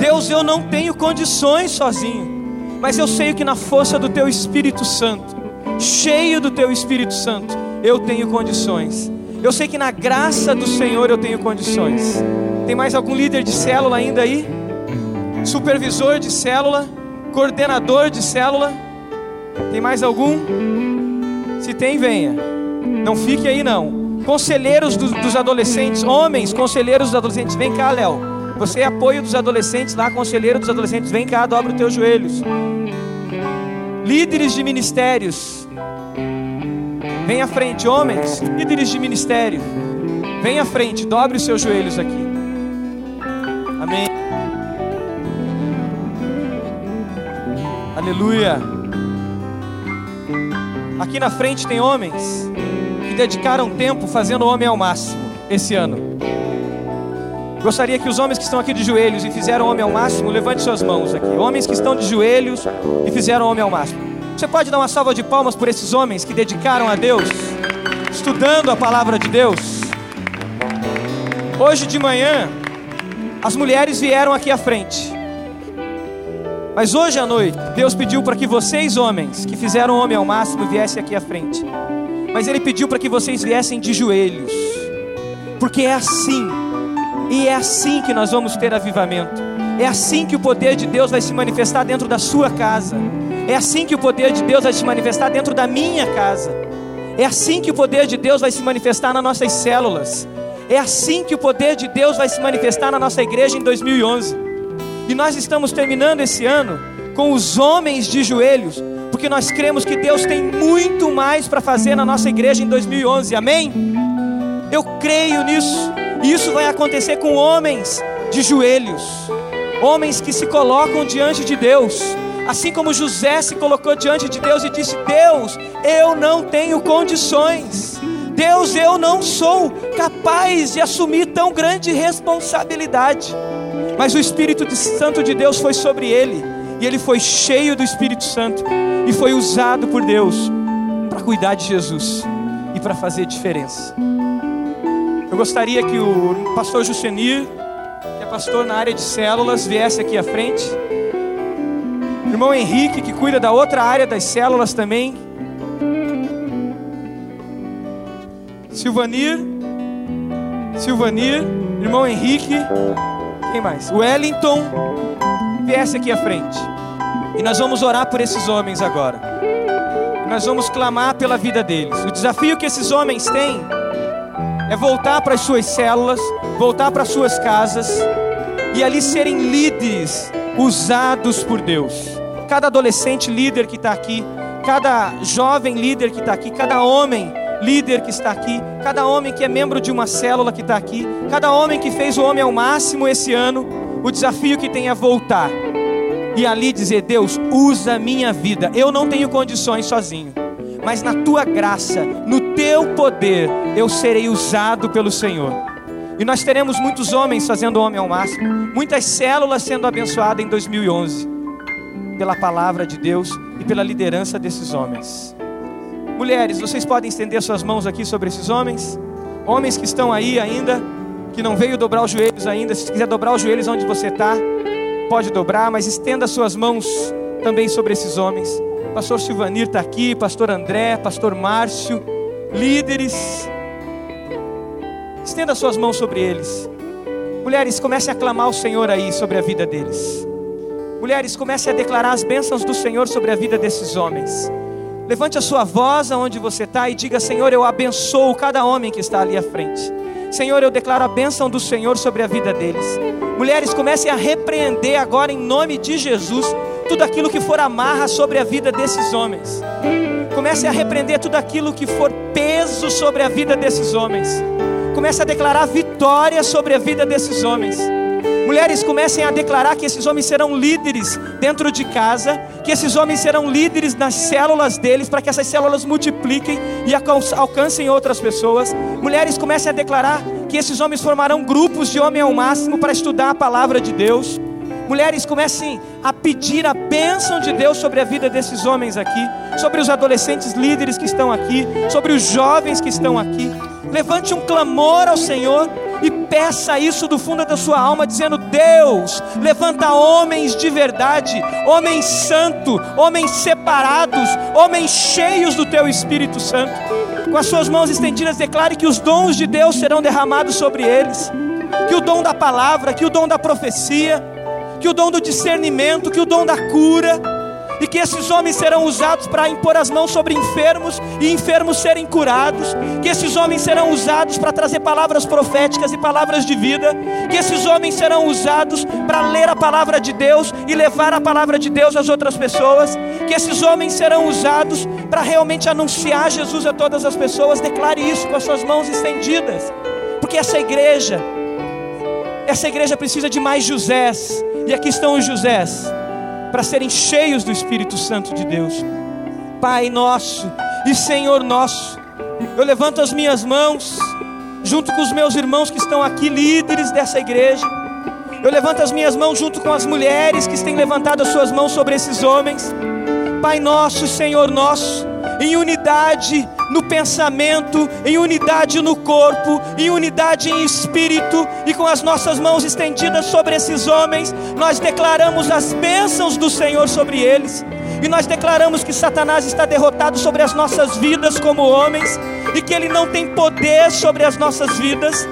Deus, eu não tenho condições sozinho. Mas eu sei que na força do Teu Espírito Santo, cheio do Teu Espírito Santo, eu tenho condições. Eu sei que na graça do Senhor eu tenho condições. Tem mais algum líder de célula ainda aí? Supervisor de célula? Coordenador de célula? Tem mais algum? Se tem, venha. Não fique aí não. Conselheiros do, dos adolescentes, homens, conselheiros dos adolescentes, vem cá, Léo. Você é apoio dos adolescentes lá, conselheiro dos adolescentes, vem cá, dobra os teus joelhos. Líderes de ministérios, Vem à frente, homens, líderes de ministério. Vem à frente, dobre os seus joelhos aqui. Amém. Aleluia. Aqui na frente tem homens que dedicaram tempo fazendo o homem ao máximo esse ano. Gostaria que os homens que estão aqui de joelhos e fizeram homem ao máximo, levante suas mãos aqui. Homens que estão de joelhos e fizeram homem ao máximo. Você pode dar uma salva de palmas por esses homens que dedicaram a Deus, estudando a palavra de Deus. Hoje de manhã, as mulheres vieram aqui à frente. Mas hoje à noite, Deus pediu para que vocês, homens, que fizeram homem ao máximo, viessem aqui à frente. Mas Ele pediu para que vocês viessem de joelhos. Porque é assim, e é assim que nós vamos ter avivamento. É assim que o poder de Deus vai se manifestar dentro da sua casa. É assim que o poder de Deus vai se manifestar dentro da minha casa. É assim que o poder de Deus vai se manifestar nas nossas células. É assim que o poder de Deus vai se manifestar na nossa igreja em 2011. E nós estamos terminando esse ano com os homens de joelhos, porque nós cremos que Deus tem muito mais para fazer na nossa igreja em 2011. Amém? Eu creio nisso. E isso vai acontecer com homens de joelhos, homens que se colocam diante de Deus Assim como José se colocou diante de Deus e disse: Deus, eu não tenho condições. Deus, eu não sou capaz de assumir tão grande responsabilidade. Mas o Espírito Santo de Deus foi sobre ele, e ele foi cheio do Espírito Santo e foi usado por Deus para cuidar de Jesus e para fazer diferença. Eu gostaria que o pastor Jusenir, que é pastor na área de células, viesse aqui à frente. Irmão Henrique, que cuida da outra área das células também. Silvanir, Silvanir, irmão Henrique, Quem mais? Wellington viesse aqui à frente. E nós vamos orar por esses homens agora. E nós vamos clamar pela vida deles. O desafio que esses homens têm é voltar para as suas células, voltar para as suas casas e ali serem líderes usados por Deus. Cada adolescente líder que está aqui, cada jovem líder que está aqui, cada homem líder que está aqui, cada homem que é membro de uma célula que está aqui, cada homem que fez o homem ao máximo esse ano, o desafio que tem é voltar e ali dizer: Deus, usa a minha vida. Eu não tenho condições sozinho, mas na tua graça, no teu poder, eu serei usado pelo Senhor. E nós teremos muitos homens fazendo o homem ao máximo, muitas células sendo abençoadas em 2011, pela palavra de Deus e pela liderança desses homens. Mulheres, vocês podem estender suas mãos aqui sobre esses homens? Homens que estão aí ainda, que não veio dobrar os joelhos ainda, se quiser dobrar os joelhos onde você está, pode dobrar, mas estenda suas mãos também sobre esses homens. Pastor Silvanir está aqui, Pastor André, Pastor Márcio, líderes. Estenda suas mãos sobre eles. Mulheres, comece a clamar o Senhor aí sobre a vida deles. Mulheres, comece a declarar as bênçãos do Senhor sobre a vida desses homens. Levante a sua voz aonde você está e diga: Senhor, eu abençoo cada homem que está ali à frente. Senhor, eu declaro a bênção do Senhor sobre a vida deles. Mulheres, comecem a repreender agora em nome de Jesus tudo aquilo que for amarra sobre a vida desses homens. Comece a repreender tudo aquilo que for peso sobre a vida desses homens. Comece a declarar vitória sobre a vida desses homens. Mulheres comecem a declarar que esses homens serão líderes dentro de casa, que esses homens serão líderes nas células deles, para que essas células multipliquem e alcancem outras pessoas. Mulheres comecem a declarar que esses homens formarão grupos de homem ao máximo para estudar a palavra de Deus. Mulheres comecem a pedir a bênção de Deus sobre a vida desses homens aqui, sobre os adolescentes líderes que estão aqui, sobre os jovens que estão aqui. Levante um clamor ao Senhor e peça isso do fundo da sua alma, dizendo: Deus, levanta homens de verdade, homens santos, homens separados, homens cheios do teu Espírito Santo. Com as suas mãos estendidas, declare que os dons de Deus serão derramados sobre eles, que o dom da palavra, que o dom da profecia, que o dom do discernimento, que o dom da cura e que esses homens serão usados para impor as mãos sobre enfermos e enfermos serem curados, que esses homens serão usados para trazer palavras proféticas e palavras de vida, que esses homens serão usados para ler a palavra de Deus e levar a palavra de Deus às outras pessoas, que esses homens serão usados para realmente anunciar Jesus a todas as pessoas. Declare isso com as suas mãos estendidas, porque essa igreja, essa igreja precisa de mais Josés, e aqui estão os Josés para serem cheios do Espírito Santo de Deus. Pai nosso e Senhor nosso, eu levanto as minhas mãos, junto com os meus irmãos que estão aqui, líderes dessa igreja. Eu levanto as minhas mãos junto com as mulheres que têm levantado as suas mãos sobre esses homens. Pai nosso, Senhor nosso, em unidade no pensamento, em unidade no corpo, em unidade em espírito, e com as nossas mãos estendidas sobre esses homens, nós declaramos as bênçãos do Senhor sobre eles. E nós declaramos que Satanás está derrotado sobre as nossas vidas como homens, e que ele não tem poder sobre as nossas vidas.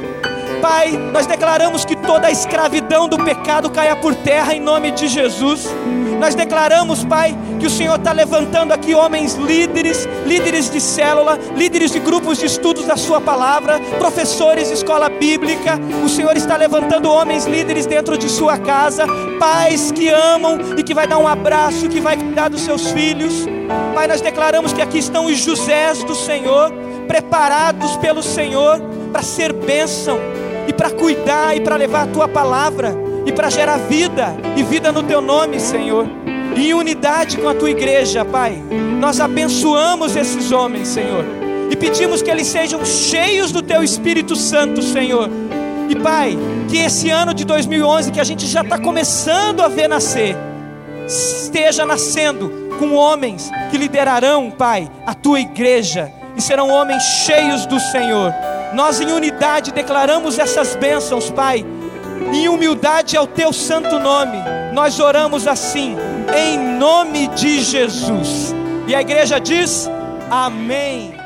Pai, nós declaramos que toda a escravidão do pecado caia por terra em nome de Jesus. Nós declaramos, Pai, que o Senhor está levantando aqui homens líderes, líderes de célula, líderes de grupos de estudos da Sua palavra, professores de escola bíblica. O Senhor está levantando homens líderes dentro de sua casa, pais que amam e que vai dar um abraço, que vai cuidar dos seus filhos. Pai, nós declaramos que aqui estão os Josés do Senhor, preparados pelo Senhor para ser bênção e para cuidar e para levar a tua palavra e para gerar vida e vida no teu nome, Senhor. E em unidade com a tua igreja, Pai. Nós abençoamos esses homens, Senhor. E pedimos que eles sejam cheios do teu Espírito Santo, Senhor. E Pai, que esse ano de 2011 que a gente já está começando a ver nascer, esteja nascendo com homens que liderarão, Pai, a tua igreja e serão homens cheios do Senhor. Nós em unidade declaramos essas bênçãos, Pai, em humildade ao teu santo nome. Nós oramos assim, em nome de Jesus. E a igreja diz: Amém.